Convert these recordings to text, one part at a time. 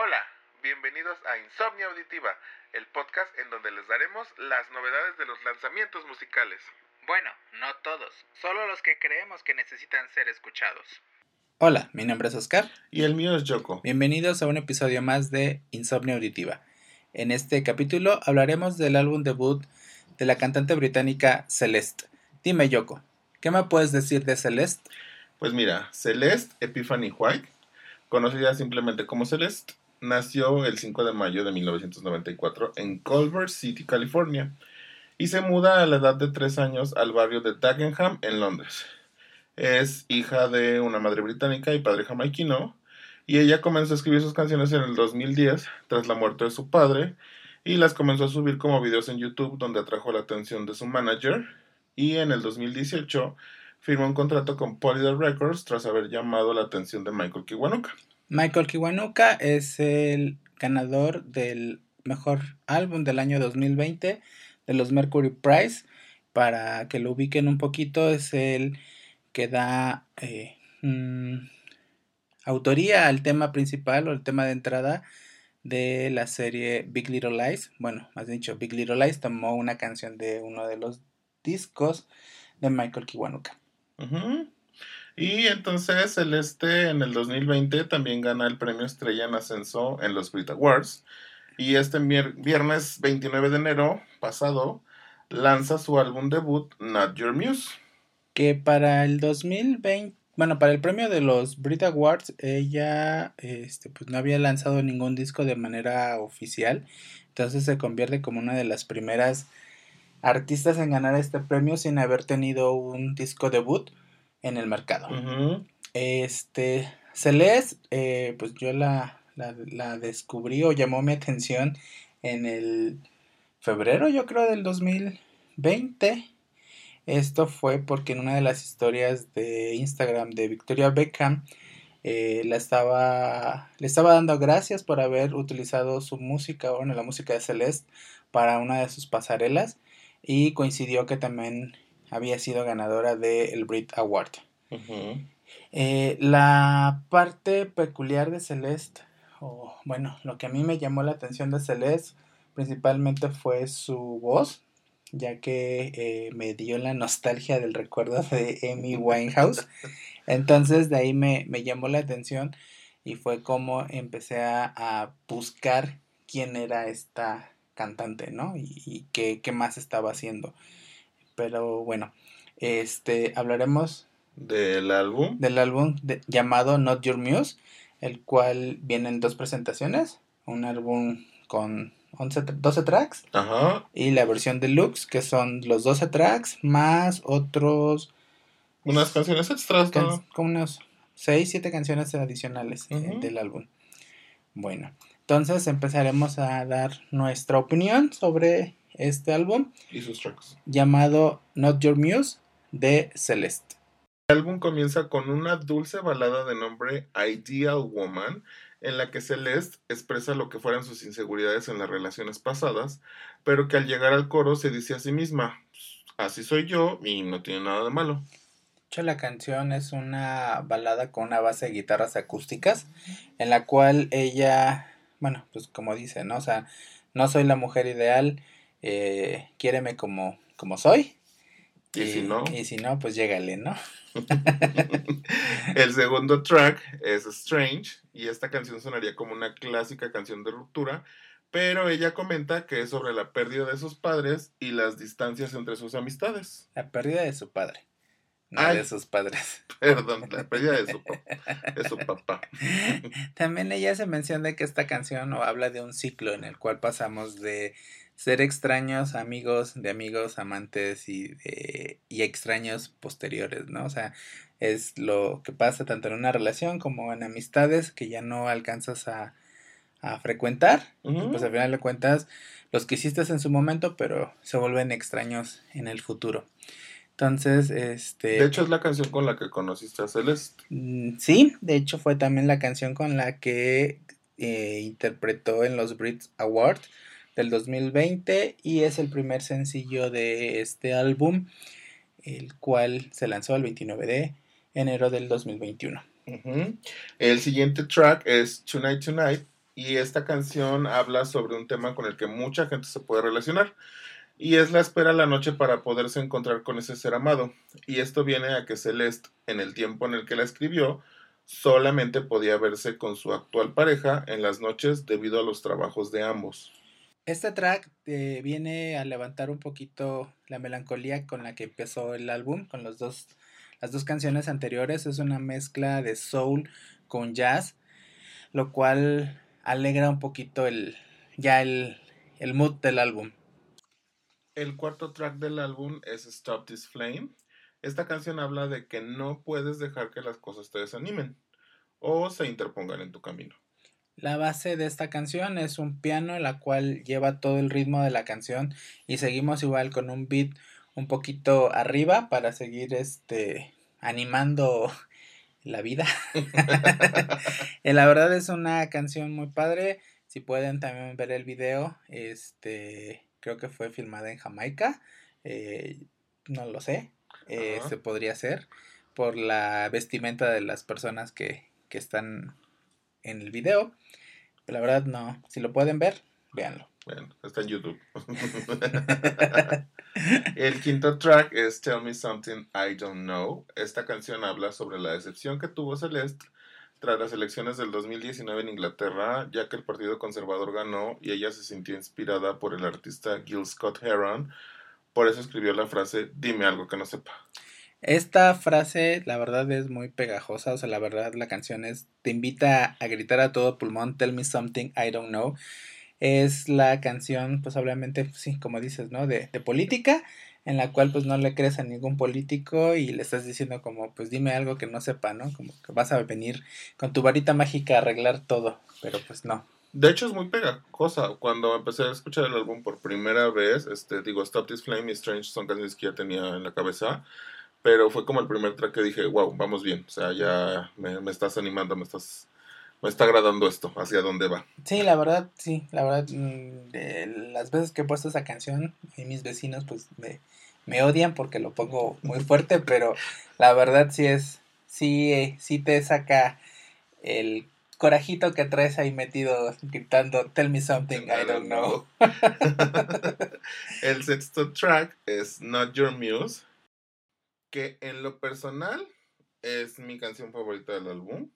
Hola, bienvenidos a Insomnia Auditiva, el podcast en donde les daremos las novedades de los lanzamientos musicales. Bueno, no todos, solo los que creemos que necesitan ser escuchados. Hola, mi nombre es Oscar. Y el mío es Yoko. Bienvenidos a un episodio más de Insomnia Auditiva. En este capítulo hablaremos del álbum debut de la cantante británica Celeste. Dime, Yoko, ¿qué me puedes decir de Celeste? Pues mira, Celeste Epiphany White, conocida simplemente como Celeste, nació el 5 de mayo de 1994 en Culver City, California, y se muda a la edad de 3 años al barrio de Dagenham en Londres. Es hija de una madre británica y padre jamaiquino, y ella comenzó a escribir sus canciones en el 2010 tras la muerte de su padre, y las comenzó a subir como videos en YouTube donde atrajo la atención de su manager, y en el 2018 firmó un contrato con Polydor Records tras haber llamado la atención de Michael Kiwanuka. Michael Kiwanuka es el ganador del mejor álbum del año 2020 de los Mercury Prize. Para que lo ubiquen un poquito, es el que da eh, mm, autoría al tema principal o el tema de entrada de la serie Big Little Lies. Bueno, más dicho, Big Little Lies tomó una canción de uno de los discos de Michael Kiwanuka. Y entonces Celeste en el 2020 también gana el premio Estrella en Ascenso en los Brit Awards. Y este viernes 29 de enero pasado lanza su álbum debut Not Your Muse. Que para el 2020, bueno, para el premio de los Brit Awards, ella este, pues no había lanzado ningún disco de manera oficial. Entonces se convierte como una de las primeras artistas en ganar este premio sin haber tenido un disco debut en el mercado. Este, Celeste, eh, pues yo la, la, descubrí o llamó mi atención en el febrero, yo creo, del 2020. Esto fue porque en una de las historias de Instagram de Victoria Beckham, eh, la estaba, le estaba dando gracias por haber utilizado su música, bueno, la música de Celeste, para una de sus pasarelas y coincidió que también había sido ganadora del Brit Award. Eh, la parte peculiar de Celeste, o bueno, lo que a mí me llamó la atención de Celeste principalmente fue su voz, ya que eh, me dio la nostalgia del recuerdo de Amy Winehouse. Entonces de ahí me, llamó la atención y fue como empecé a, buscar quién era esta cantante, ¿no? Y, qué, qué, más estaba haciendo. Pero bueno, este, hablaremos del álbum. Del álbum llamado Not Your Muse, el cual viene en dos presentaciones. Un álbum con 11, 12 tracks. Ajá. Y la versión deluxe, que son los 12 tracks más otros... Unas canciones extras, ¿no? Como unas 6, 7 canciones adicionales eh, del álbum. Bueno, entonces empezaremos a dar nuestra opinión sobre este álbum. Y sus tracks. Llamado Not Your Muse de Celeste. El álbum comienza con una dulce balada de nombre Ideal Woman, en la que Celeste expresa lo que fueran sus inseguridades en las relaciones pasadas, pero que al llegar al coro se dice a sí misma, así soy yo y no tiene nada de malo. De hecho, la canción es una balada con una base de guitarras acústicas, en la cual ella, bueno, pues como dice, ¿no? O sea, no soy la mujer ideal, eh, quiéreme como, como soy. Y, si no. Y si no, pues llégale, ¿no? el segundo track es Strange y esta canción sonaría como una clásica canción de ruptura, pero ella comenta que es sobre la pérdida de sus padres y las distancias entre sus amistades. La pérdida de su padre. No de sus padres. Perdón, la pérdida de su, de su papá. También ella se menciona que esta canción habla de un ciclo en el cual pasamos de ser extraños, amigos de amigos, amantes y, y extraños posteriores, ¿no? O sea, es lo que pasa tanto en una relación como en amistades que ya no alcanzas a, a frecuentar. Pues al final de cuentas, los que hiciste en su momento, pero se vuelven extraños en el futuro. Entonces, este... De hecho, es la canción con la que conociste a Celeste. Mm, sí, de hecho fue también la canción con la que eh, interpretó en los Brits Awards del 2020 y es el primer sencillo de este álbum, el cual se lanzó el 29 de enero del 2021. El siguiente track es Tonight Tonight y esta canción habla sobre un tema con el que mucha gente se puede relacionar. Y es la espera la noche para poderse encontrar con ese ser amado. Y esto viene a que Celeste, en el tiempo en el que la escribió, solamente podía verse con su actual pareja en las noches debido a los trabajos de ambos. Este track eh, viene a levantar un poquito la melancolía con la que empezó el álbum, con los dos, las dos canciones anteriores. Es una mezcla de soul con jazz, lo cual alegra un poquito el, ya el, el mood del álbum. El cuarto track del álbum es Stop This Flame. Esta canción habla de que no puedes dejar que las cosas te desanimen o se interpongan en tu camino. La base de esta canción es un piano, la cual lleva todo el ritmo de la canción y seguimos igual con un beat un poquito arriba para seguir este animando la vida. la verdad es una canción muy padre. Si pueden también ver el video, este creo que fue filmada en Jamaica. Eh, no lo sé. Eh, se podría ser por la vestimenta de las personas que, que están en el video. Pero la verdad no. Si lo pueden ver, véanlo. Bueno, está en YouTube. el quinto track es Tell Me Something I Don't Know. Esta canción habla sobre la decepción que tuvo Celeste tras las elecciones del 2019 en Inglaterra, ya que el Partido Conservador ganó y ella se sintió inspirada por el artista Gil Scott Heron. Por eso escribió la frase Dime algo que no sepa. Esta frase, la verdad, es muy pegajosa. O sea, la verdad, la canción es. Te invita a gritar a todo pulmón. Tell me something I don't know. Es la canción, pues obviamente, sí, como dices, ¿no? De, de política, en la cual pues no le crees a ningún político y le estás diciendo como, pues dime algo que no sepa, ¿no? Como que vas a venir con tu varita mágica a arreglar todo, pero pues no. De hecho es muy pegajosa. Cuando empecé a escuchar el álbum por primera vez, este, digo, Stop This Flame y Strange son canciones que ya tenía en la cabeza, pero fue como el primer track que dije, wow, vamos bien, o sea, ya me, me estás animando, me estás me está agradando esto, hacia dónde va. Sí, la verdad, sí, la verdad, mm, las veces que he puesto esa canción, y mis vecinos pues me, me odian porque lo pongo muy fuerte, pero la verdad sí es, sí, eh, sí te saca el corajito que traes ahí metido gritando Tell me something I don't know. el sexto track es Not Your Muse, que en lo personal es mi canción favorita del álbum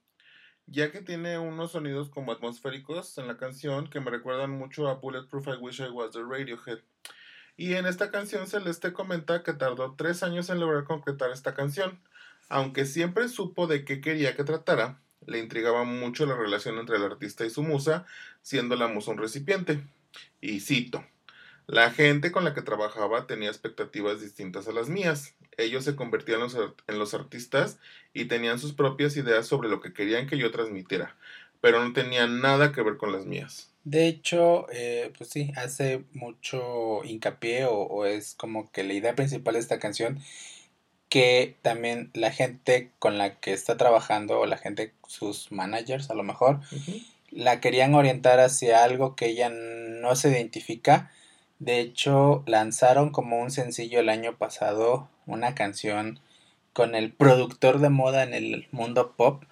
ya que tiene unos sonidos como atmosféricos en la canción que me recuerdan mucho a Bulletproof I Wish I Was the Radiohead. Y en esta canción Celeste comenta que tardó tres años en lograr concretar esta canción, aunque siempre supo de qué quería que tratara, le intrigaba mucho la relación entre el artista y su musa, siendo la musa un recipiente. Y cito, la gente con la que trabajaba tenía expectativas distintas a las mías. Ellos se convertían en los artistas y tenían sus propias ideas sobre lo que querían que yo transmitiera, pero no tenían nada que ver con las mías. De hecho, eh, pues sí, hace mucho hincapié o, es como que la idea principal de esta canción que también la gente con la que está trabajando o la gente, sus managers a lo mejor, la querían orientar hacia algo que ella no se identifica de hecho, lanzaron como un sencillo el año pasado una canción con el productor de moda en el mundo pop,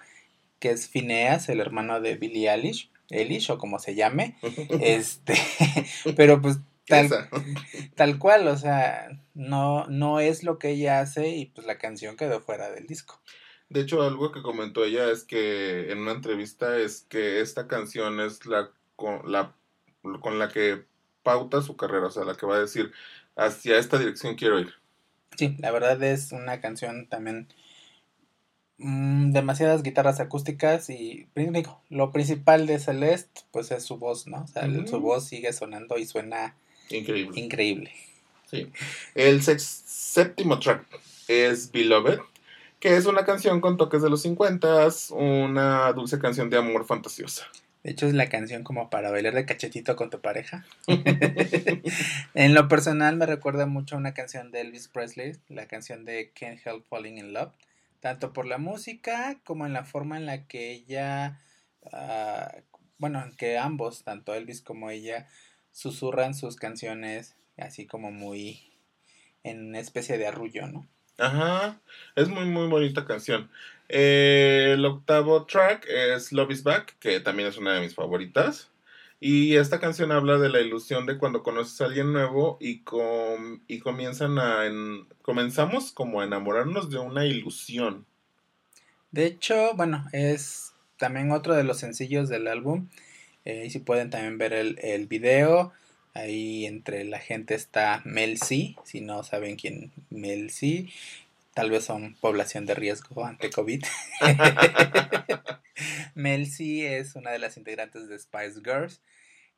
que es Phineas, el hermano de Billie Eilish, Eilish o como se llame. este, pero pues tal, tal cual, o sea, no, no es lo que ella hace y pues la canción quedó fuera del disco. De hecho, algo que comentó ella es que en una entrevista es que esta canción es la con la, con la que pauta su carrera, o sea, la que va a decir, hacia esta dirección quiero ir. Sí, la verdad es una canción también mm, demasiadas guitarras acústicas y lo principal de Celeste pues es su voz, ¿no? O sea, su voz sigue sonando y suena increíble. increíble. Sí. El séptimo track es Beloved, que es una canción con toques de los 50, una dulce canción de amor fantasiosa. De hecho, es la canción como para bailar de cachetito con tu pareja. en lo personal, me recuerda mucho a una canción de Elvis Presley, la canción de Can't Help Falling in Love, tanto por la música como en la forma en la que ella, uh, bueno, que ambos, tanto Elvis como ella, susurran sus canciones así como muy en una especie de arrullo, ¿no? Ajá, es muy, muy bonita canción. Eh, el octavo track es Love is Back, que también es una de mis favoritas. Y esta canción habla de la ilusión de cuando conoces a alguien nuevo y, com- y comienzan a en- comenzamos como a enamorarnos de una ilusión. De hecho, bueno, es también otro de los sencillos del álbum. Eh, y si pueden también ver el, video. Ahí entre la gente está Mel C. Si no saben quién Mel C. Tal vez son población de riesgo ante COVID. Mel C es una de las integrantes de Spice Girls.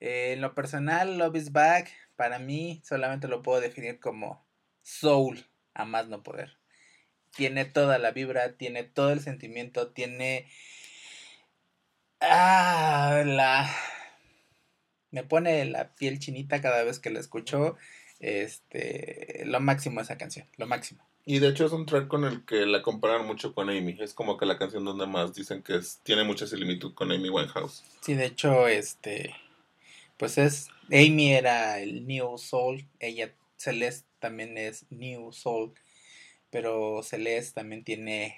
Eh, en lo personal, Love is Back, para mí solamente lo puedo definir como soul, a más no poder. Tiene toda la vibra, tiene todo el sentimiento, tiene... Ah, la... Me pone la piel chinita cada vez que la escucho. Este, lo máximo esa canción, lo máximo. Y de hecho es un track con el que la comparan mucho con Amy. Es como que la canción donde más dicen que es, tiene mucha similitud con Amy Winehouse. Sí, de hecho, este, pues es, Amy era el New Soul, ella, Celeste también es New Soul, pero Celeste también tiene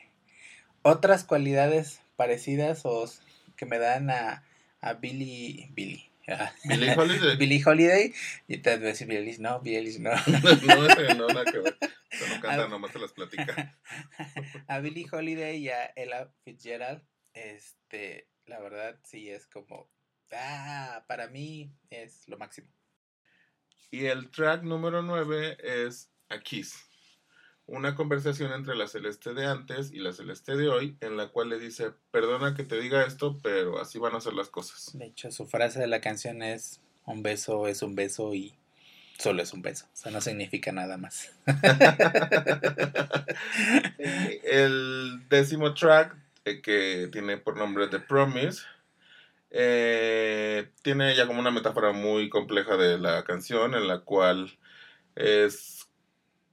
otras cualidades parecidas o que me dan a, a Billy, Billy, Billie Holiday. Billie Holiday, y te voy a decir Billie no, Billie no, no, ese no, nada que ver. Eso no canta, Ah. nomás se las platica. a Billie Holiday y a Ella Fitzgerald, este, la verdad sí es como, ah, para mí es lo máximo. Y el track número 9 es A Kiss. Una conversación entre la Celeste de antes y la Celeste de hoy, en la cual le dice, perdona que te diga esto, pero así van a ser las cosas. De hecho, su frase de la canción es, un beso es un beso y solo es un beso, o sea, no significa nada más. el décimo track, eh, que tiene por nombre The Promise, eh, tiene ya como una metáfora muy compleja de la canción, en la cual es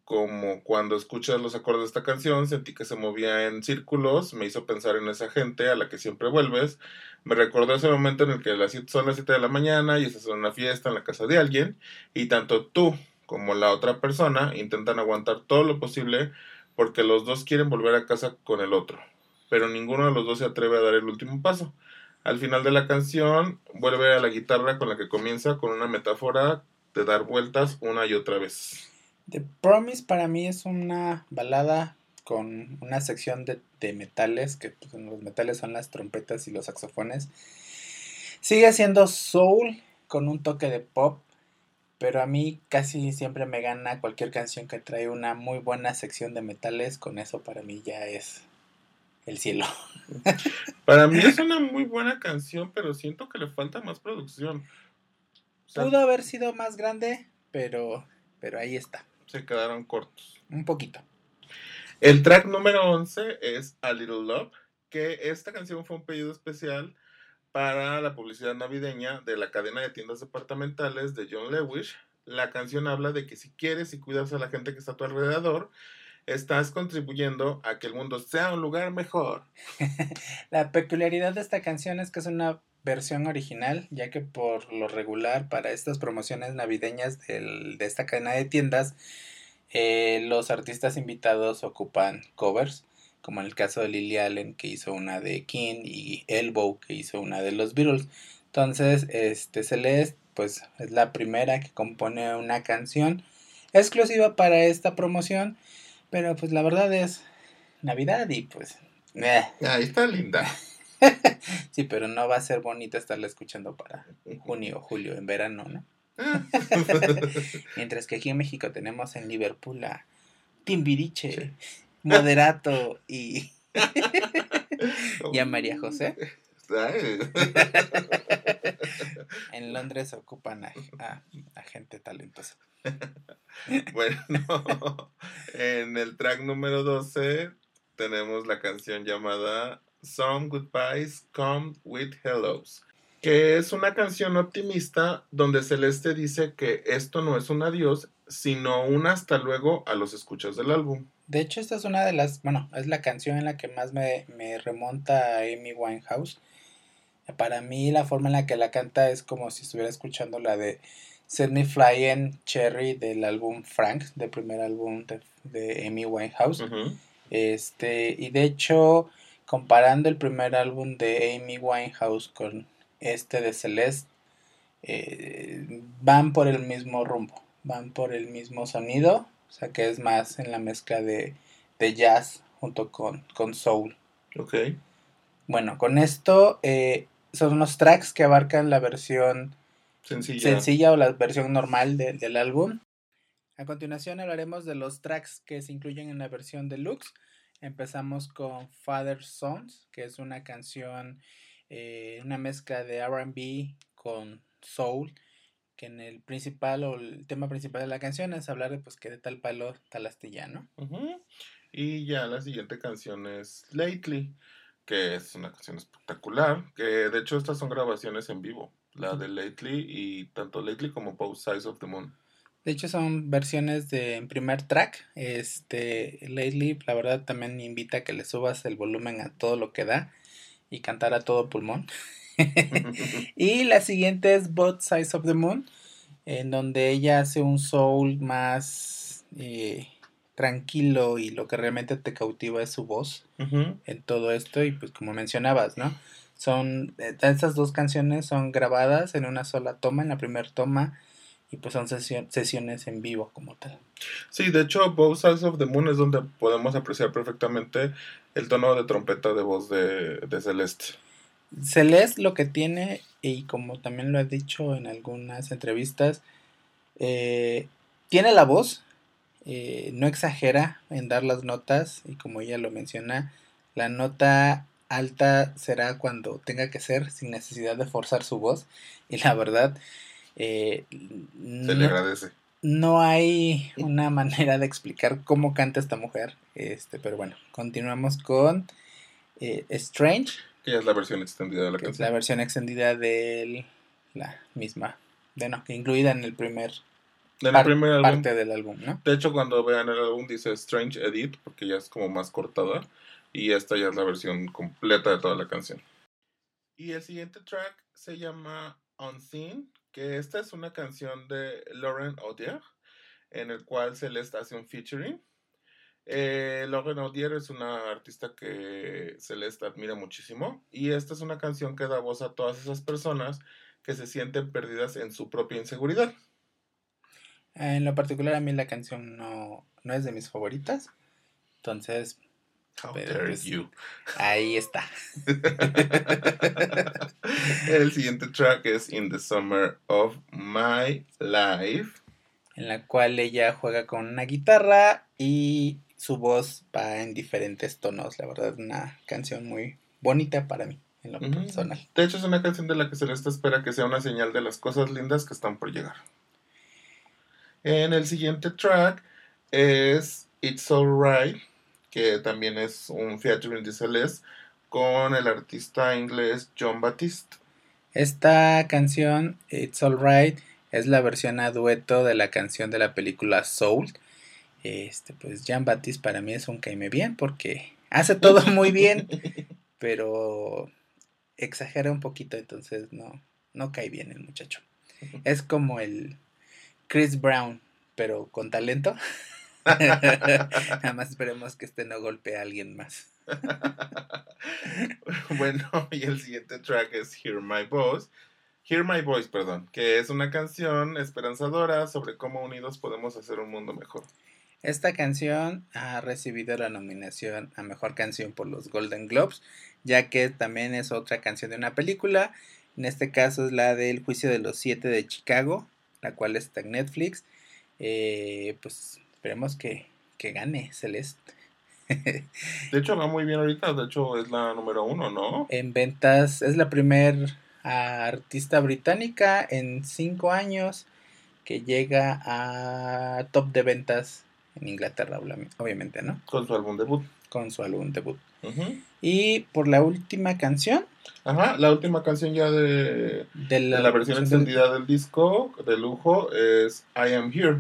como cuando escuchas los acordes de esta canción, sentí que se movía en círculos, me hizo pensar en esa gente a la que siempre vuelves, me recordó ese momento en el que las son las 7 de la mañana y estás en una fiesta en la casa de alguien, y tanto tú como la otra persona intentan aguantar todo lo posible porque los dos quieren volver a casa con el otro, pero ninguno de los dos se atreve a dar el último paso. Al final de la canción vuelve a la guitarra con la que comienza con una metáfora de dar vueltas una y otra vez. The Promise para mí es una balada con una sección de, de metales, que pues, los metales son las trompetas y los saxofones. Sigue siendo soul con un toque de pop, pero a mí casi siempre me gana cualquier canción que trae una muy buena sección de metales, con eso para mí ya es el cielo. Para mí es una muy buena canción, pero siento que le falta más producción. O sea, Pudo haber sido más grande, pero, pero ahí está, se quedaron cortos. un poquito. El track número 11 es A Little Love, que esta canción fue un pedido especial para la publicidad navideña de la cadena de tiendas departamentales de John Lewis. La canción habla de que si quieres y cuidas a la gente que está a tu alrededor, estás contribuyendo a que el mundo sea un lugar mejor. La peculiaridad de esta canción es que es una versión original, ya que por lo regular para estas promociones navideñas del- de esta cadena de tiendas, eh, los artistas invitados ocupan covers, como en el caso de Lily Allen que hizo una de King y Elbow que hizo una de los Beatles. Entonces, este Celeste, pues es la primera que compone una canción exclusiva para esta promoción, pero pues la verdad es Navidad y pues... eh. Ahí está linda. Sí, pero no va a ser bonita estarla escuchando para junio o julio, en verano, ¿no? Mientras que aquí en México tenemos en Liverpool a Timbiriche, Moderato y, y a María José. En Londres ocupan a, a- a gente talentosa. Bueno, en el track número 12 tenemos la canción llamada Some Goodbyes Come with Hellos, que es una canción optimista donde Celeste dice que esto no es un adiós, sino un hasta luego a los escuchas del álbum. De hecho, esta es una de las, bueno, es la canción en la que más me, me remonta a Amy Winehouse. Para mí la forma en la que la canta es como si estuviera escuchando la de Set Me Flying Cherry del álbum Frank, del primer álbum de, de Amy Winehouse. Ujú. Este, y de hecho, comparando el primer álbum de Amy Winehouse con este de Celeste, eh, van por el mismo rumbo, van por el mismo sonido, o sea que es más en la mezcla de, de jazz junto con, con soul. Ok. Bueno, con esto eh, son los tracks que abarcan la versión Sencilla. sencilla o la versión normal de- del álbum. A continuación hablaremos de los tracks que se incluyen en la versión deluxe. Empezamos con Father Sons, que es una canción, eh, una mezcla de RB con soul, que en el principal o el tema principal de la canción es hablar de pues que de tal palo, tal astilla, ¿no? Ujú. Y ya la siguiente canción es Lately, que es una canción espectacular, que de hecho estas son grabaciones en vivo, la de Lately y tanto Lately como Both Sides of the Moon. De hecho son versiones de en primer track. Este Lately, la verdad también invita a que le subas el volumen a todo lo que da y cantar a todo pulmón. y la siguiente es Both Sides of the Moon, en donde ella hace un soul más eh, tranquilo y lo que realmente te cautiva es su voz en todo esto y pues como mencionabas, ¿no? Son, eh, estas dos canciones son grabadas en una sola toma, en la primera toma, y pues son sesio- sesiones en vivo como tal. Sí, de hecho, Both Sides of the Moon es donde podemos apreciar perfectamente el tono de trompeta de voz de, de Celeste. Celeste lo que tiene, y como también lo he dicho en algunas entrevistas, eh, tiene la voz, eh, no exagera en dar las notas, y como ella lo menciona, la nota alta será cuando tenga que ser, sin necesidad de forzar su voz, y la verdad, eh, Se no- le agradece. no hay una manera de explicar cómo canta esta mujer, este, pero bueno, continuamos con eh, Strange, Que ya es la versión extendida de la que es canción. la versión extendida de la misma, bueno, que incluida en el primer En el par- primer álbum. parte del álbum, ¿no? De hecho, cuando vean el álbum dice Strange Edit, porque ya es como más cortada. Y esta ya es la versión completa de toda la canción. Y el siguiente track se llama Unseen, que esta es una canción de Lauren Odier, en el cual Celeste hace un featuring. Eh, Lauren Odier es una artista que Celeste admira muchísimo. Y esta es una canción que da voz a todas esas personas que se sienten perdidas en su propia inseguridad. En lo particular a mí la canción no, no es de mis favoritas, entonces How Pero, dare pues, you. ahí está. El siguiente track es In the Summer of My Life. en la cual ella juega con una guitarra y su voz va en diferentes tonos. La verdad, una canción muy bonita para mí, en lo personal. De hecho, es una canción de la que Celeste espera que sea una señal de las cosas lindas que están por llegar. En el siguiente track es It's Alright, que también es un featuring de Celeste con el artista inglés John Baptiste. Esta canción, It's Alright, es la versión a dueto de la canción de la película Soul. Este, pues Jean Baptiste para mí es un caime bien porque hace todo muy bien, pero exagera un poquito, entonces no, no cae bien el muchacho. Es como el Chris Brown, pero con talento. Nada más esperemos que este no golpee a alguien más. bueno, y el siguiente track es Hear My Voice. Hear My Voice, perdón, que es una canción esperanzadora sobre cómo unidos podemos hacer un mundo mejor. Esta canción ha recibido la nominación a Mejor Canción por los Golden Globes, ya que también es otra canción de una película. En este caso es la del Juicio de los Siete de Chicago, la cual está en Netflix. Eh, pues esperemos que, que gane Celeste. De hecho, va muy bien ahorita, de hecho es la número uno, ¿no? en ventas es la primer artista británica en cinco años que llega a top de ventas en Inglaterra, obviamente, ¿no? Con su álbum debut. Con su álbum debut. Y por la última canción Ajá, la última canción ya de, de de la, versión del- extendida del disco de lujo es I Am Here.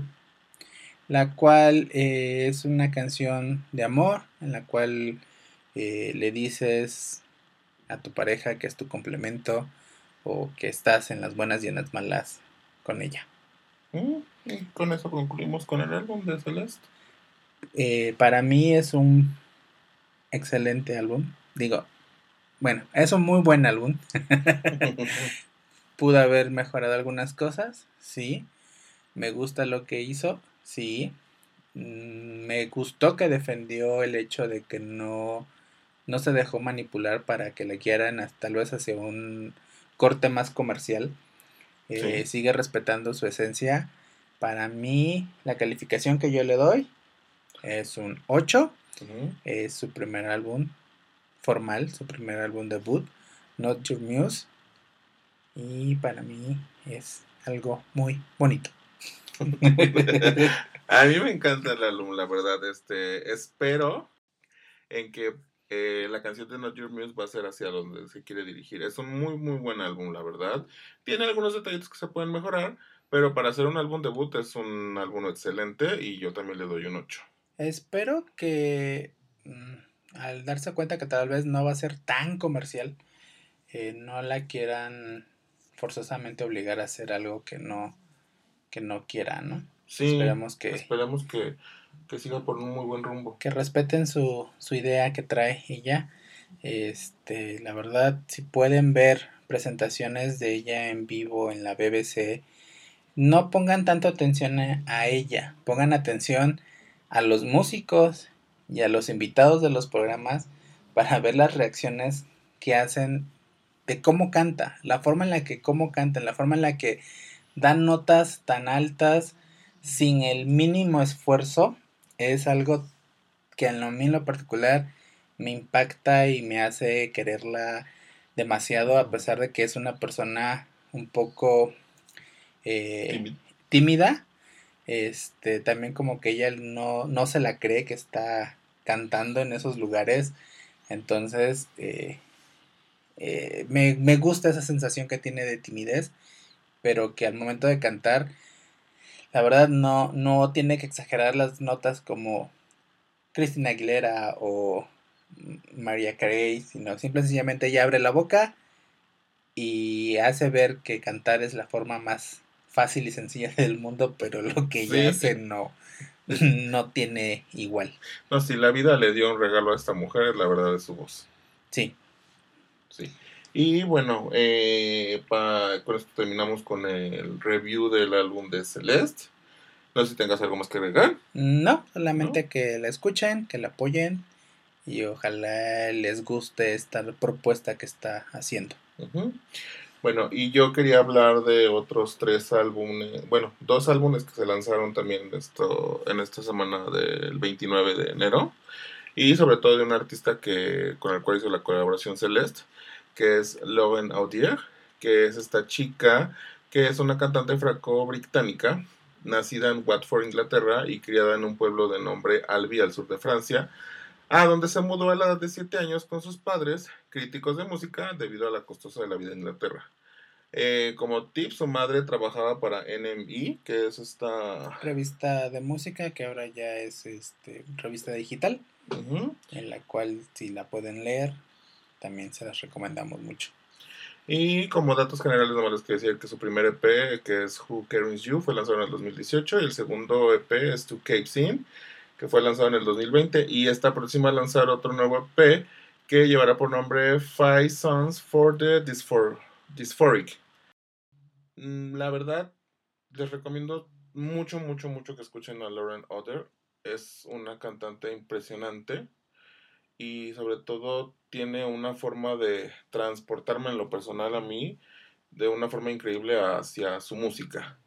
La cual eh, es una canción de amor en la cual eh, le dices a tu pareja que es tu complemento o que estás en las buenas y en las malas con ella. Mm, Y con eso concluimos con el álbum de Celeste. Eh, para mí es un excelente álbum. digo, bueno, es un muy buen álbum. Pudo haber mejorado algunas cosas, sí. Me gusta lo que hizo, sí. Mm, me gustó que defendió el hecho de que no, no se dejó manipular para que le quieran tal vez hacia un corte más comercial. Eh, sigue respetando su esencia. Para mí, la calificación que yo le doy es un 8. Es su primer álbum formal, su primer álbum debut, Not Your Muse. Y para mí es algo muy bonito. A mí me encanta el álbum, la verdad. Este, espero en que eh, la canción de Not Your Muse va a ser hacia donde se quiere dirigir. Es un muy, muy buen álbum, la verdad. Tiene algunos detallitos que se pueden mejorar, pero para hacer un álbum debut es un álbum excelente y yo también le doy un 8. Espero que mm, al darse cuenta que tal vez no va a ser tan comercial, eh, no la quieran forzosamente obligar a hacer algo que no, que no quiera, ¿no? Sí, esperemos que, esperemos que, que siga por un muy buen rumbo. Que respeten su, su idea que trae ella. Este, la verdad, si pueden ver presentaciones de ella en vivo en la BBC, no pongan tanto atención a ella, pongan atención a los músicos y a los invitados de los programas para ver las reacciones que hacen de cómo canta, la forma en la que cómo canta, la forma en la que dan notas tan altas sin el mínimo esfuerzo, es algo que en lo particular me impacta y me hace quererla demasiado a pesar de que es una persona un poco eh, tímida. Este, también como que ella no, no se la cree que está cantando en esos lugares. Entonces, eh, eh, me, me, gusta esa sensación que tiene de timidez, pero que al momento de cantar, la verdad no, no tiene que exagerar las notas como Cristina Aguilera o María Carey, sino simple y sencillamente ella abre la boca y hace ver que cantar es la forma más fácil y sencilla del mundo, pero lo que ella hace no, no tiene igual. No, si la vida le dio un regalo a esta mujer, la verdad es su voz. Sí. Sí. Y bueno, eh, con esto terminamos con el review del álbum de Celeste. No sé si tengas algo más que agregar. No, solamente que la escuchen, que la apoyen y ojalá les guste esta propuesta que está haciendo. Bueno, y yo quería hablar de otros tres álbumes, bueno, dos álbumes que se lanzaron también esto, en esta semana del 29 de enero. Y sobre todo de un artista que, con el cual hizo la colaboración Celeste, que es Loven Audier, que es esta chica que es una cantante franco-británica, nacida en Watford, Inglaterra, y criada en un pueblo de nombre Albi, al sur de Francia, a donde se mudó a la edad de 7 años con sus padres, críticos de música, debido a la costosa de la vida en Inglaterra. Eh, como tip, su madre trabajaba para NME, que es esta revista de música que ahora ya es este revista digital, en la cual si la pueden leer, también se las recomendamos mucho. Y como datos generales, nomás les quiero decir que su primer EP, que es Who Cares You, fue lanzado en el 2018, y el segundo EP es To Cape Scene que fue lanzado en el 2020 y está próxima a lanzar otro nuevo EP que llevará por nombre Five Songs for the Dysphoric. Mm, la verdad, les recomiendo mucho, mucho, mucho que escuchen a Lauren Otter. Es una cantante impresionante y sobre todo tiene una forma de transportarme en lo personal a mí de una forma increíble hacia su música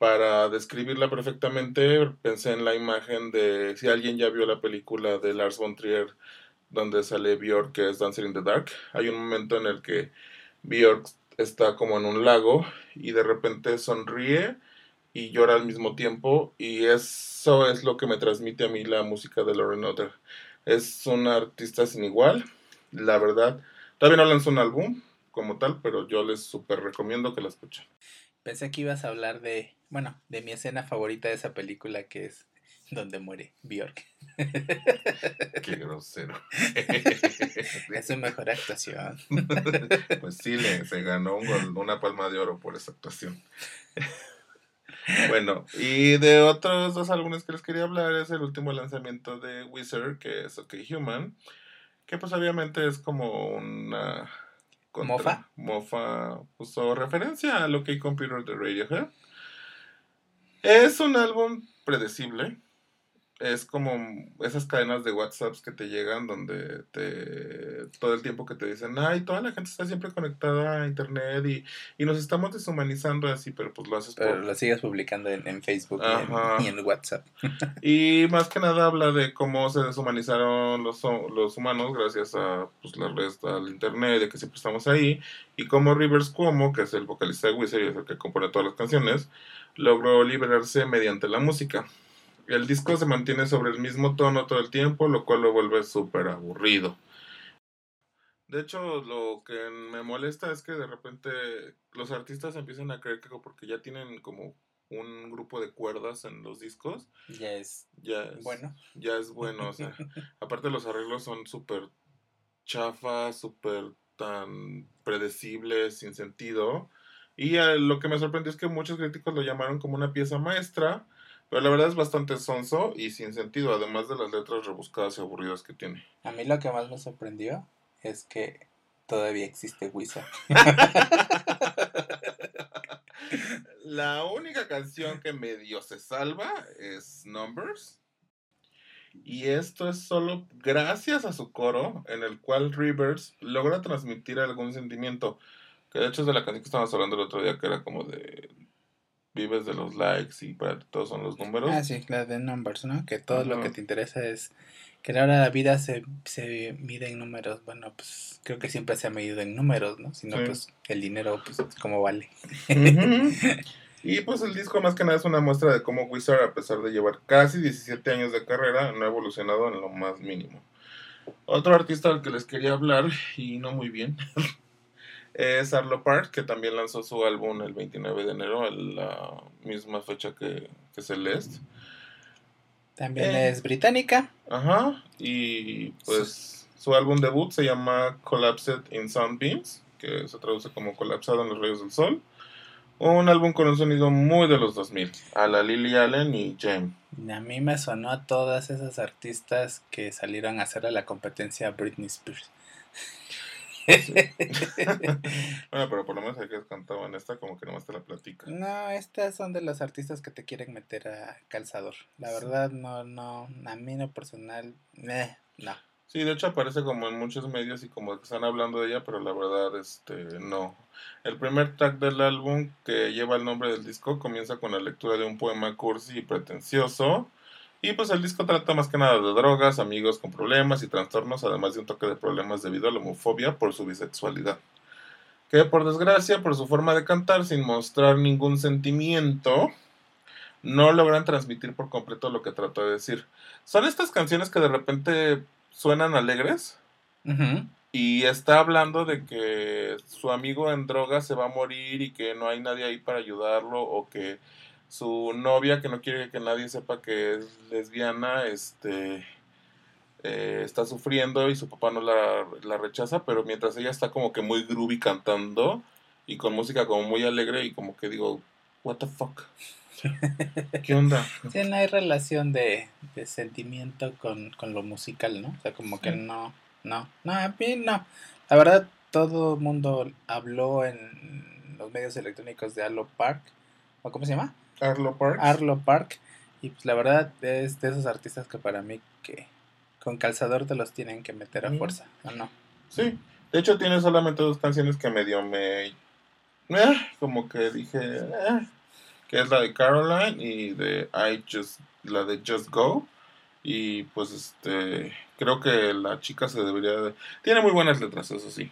para describirla perfectamente, pensé en la imagen de si alguien ya vio la película de Lars von Trier donde sale Björk que es Dancing in the Dark. Hay un momento en el que Björk está como en un lago y de repente sonríe y llora al mismo tiempo y eso es lo que me transmite a mí la música de Lauren Otter. Es una artista sin igual, la verdad. Todavía no lanzó un álbum como tal, pero yo les súper recomiendo que la escuchen. Pensé que ibas a hablar de, bueno, de mi escena favorita de esa película que es donde muere Bjork. Qué grosero. es su mejor actuación. Pues sí, le, se ganó una palma de oro por esa actuación. Bueno, y de otros dos álbumes que les quería hablar es el último lanzamiento de Wizard, que es OK Human, Que pues obviamente es como una... contra- ¿Mofa? Mofa, pues, o referencia a lo que Computer de Radiohead. Es un álbum predecible. Es como esas cadenas de WhatsApps que te llegan donde te todo el tiempo que te dicen, ay, toda la gente está siempre conectada a internet y, y nos estamos deshumanizando así, pero pues lo haces Pero por... lo sigues publicando en, en Facebook y en- y en, WhatsApp. Y más que nada habla de cómo se deshumanizaron los, los humanos gracias a pues, la red, al internet, de que siempre estamos ahí, y cómo Rivers Cuomo, que es el vocalista de Wizard y es el que compone todas las canciones, logró liberarse mediante la música. El disco se mantiene sobre el mismo tono todo el tiempo, lo cual lo vuelve súper aburrido. De hecho, lo que me molesta es que de repente los artistas empiezan a creer que porque ya tienen como un grupo de cuerdas en los discos, Ya es ya es bueno. ya es bueno, o sea, aparte los arreglos son súper chafas, súper tan predecibles, sin sentido. Y eh, lo que me sorprendió es que muchos críticos lo llamaron como una pieza maestra, pero la verdad es bastante sonso y sin sentido, además de las letras rebuscadas y aburridas que tiene. A mí lo que más me sorprendió es que todavía existe Wizard. La única canción que medio se salva es Numbers. Y esto es solo gracias a su coro, en el cual Rivers logra transmitir algún sentimiento. Que de hecho es de la canción que estábamos hablando el otro día, que era como de vives de los likes y para ti todos son los números. Ah, sí, la de Numbers, ¿no? Que todo lo Ajá. que te interesa es que ahora la vida se, se mide en números. Bueno, pues creo que siempre se ha medido en números, ¿no? Si no, Sí. pues el dinero, pues, ¿cómo vale? Ujú. Y pues el disco más que nada es una muestra de cómo Wizard, a pesar de llevar casi 17 años de carrera, no ha evolucionado en lo más mínimo. Otro artista al que les quería hablar, y no muy bien, es Arlo Park, que también lanzó su álbum el 29 de enero, a la misma fecha que, que Celeste. También Eh. es británica. Ajá, y pues su álbum debut se llama Collapsed in Sunbeams, que se traduce como Colapsado en los rayos del sol. Un álbum con un sonido muy de los 2000, a la Lily Allen y James. A mí me sonó a todas esas artistas que salieron a hacer a la competencia a Britney Spears. Bueno, pero por lo menos aquellos cantaban esta como que nomás te la platica. No, estas son de los artistas que te quieren meter a calzador. La verdad, no, no, a mí no personal, eh, no. Sí, de hecho aparece como en muchos medios y como que están hablando de ella, pero la verdad, este, no. El primer track del álbum, que lleva el nombre del disco, comienza con la lectura de un poema cursi y pretencioso. Y pues el disco trata más que nada de drogas, amigos con problemas y trastornos, además de un toque de problemas debido a la homofobia por su bisexualidad. Que por desgracia, por su forma de cantar, sin mostrar ningún sentimiento, no logran transmitir por completo lo que trata de decir. Son estas canciones que de repente suenan alegres y está hablando de que su amigo en droga se va a morir y que no hay nadie ahí para ayudarlo o que su novia que no quiere que nadie sepa que es lesbiana este eh, está sufriendo y su papá no la, la rechaza pero mientras ella está como que muy groovy cantando y con música como muy alegre y como que digo what the fuck qué onda Sí, no hay relación de, de sentimiento con, con lo musical, ¿no? O sea, como que no, no, no, a mí no. La verdad, todo el mundo habló en los medios electrónicos de Arlo Park, ¿o cómo se llama? Arlo Park, y pues la verdad es de esos artistas que para mí que con calzador te los tienen que meter a Mm. fuerza, ¿o no? Sí, de hecho tiene solamente dos canciones que medio me... eh, como que dije... eh, que es la de Caroline y de I Just... La de Just Go. Y pues este... Creo que la chica se debería de... Tiene muy buenas letras, eso sí.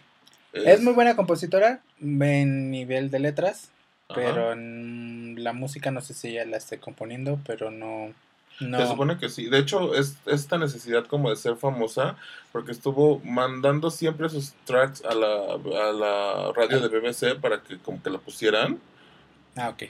Es muy buena compositora en nivel de letras, Ajá. pero en la música no sé si ella la esté componiendo, pero no... no Se supone que sí. De hecho, es esta necesidad como de ser famosa, porque estuvo mandando siempre sus tracks a la, a la radio de BBC para que como que la pusieran. Ah, ok.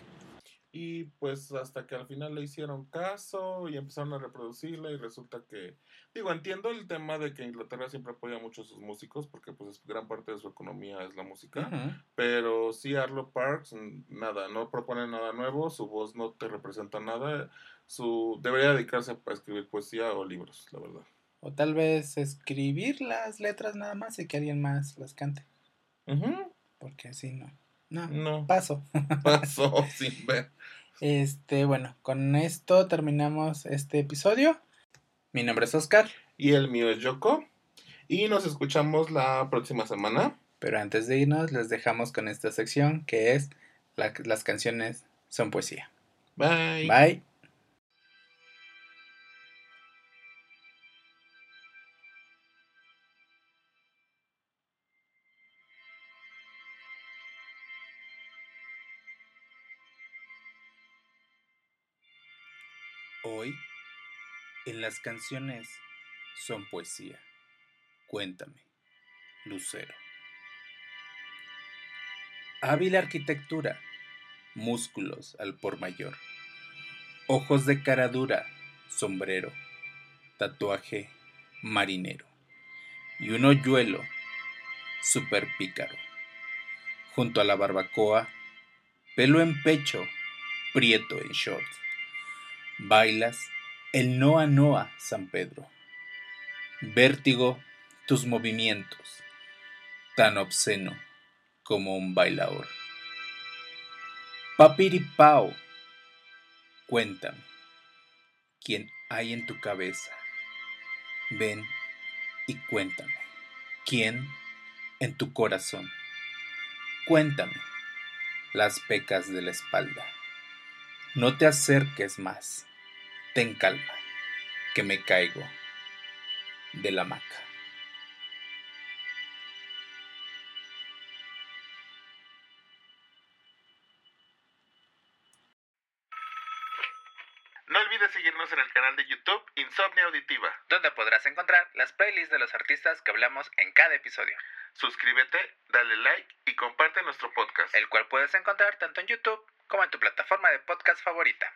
Y pues hasta que al final le hicieron caso y empezaron a reproducirla y resulta que, digo, entiendo el tema de que Inglaterra siempre apoya mucho a sus músicos porque pues es- gran parte de su economía es la música, pero sí Arlo Parks, nada, no propone nada nuevo, su voz no te representa nada, su debería dedicarse a escribir poesía o libros, la verdad. O tal vez escribir las letras nada más y que alguien más las cante. Porque así no. No, No, paso. pasó sin ver. Este, bueno, con esto terminamos este episodio. Mi nombre es Oscar, Y el mío es Yoko. Y nos escuchamos la próxima semana. pero antes de irnos les dejamos con esta sección que es la- las canciones son poesía. Bye. Bye. Las canciones son poesía. Cuéntame, Lucero. Hábil arquitectura, músculos al por mayor, ojos de cara dura, sombrero, tatuaje marinero y un hoyuelo super pícaro. Junto a la barbacoa, pelo en pecho, prieto en shorts. Bailas el Noa Noa San Pedro. Vértigo tus movimientos, tan obsceno como un bailador. Papiripao, cuéntame, ¿quién hay en tu cabeza? Ven y cuéntame, ¿quién en tu corazón? Cuéntame las pecas de la espalda. No te acerques más, ten calma, que me caigo de la hamaca. No olvides seguirnos en el canal de YouTube Insomnia Auditiva. donde podrás encontrar las playlists de los artistas que hablamos en cada episodio, Suscríbete, dale like y comparte nuestro podcast. el cual puedes encontrar tanto en YouTube como en tu plataforma de podcast favorita.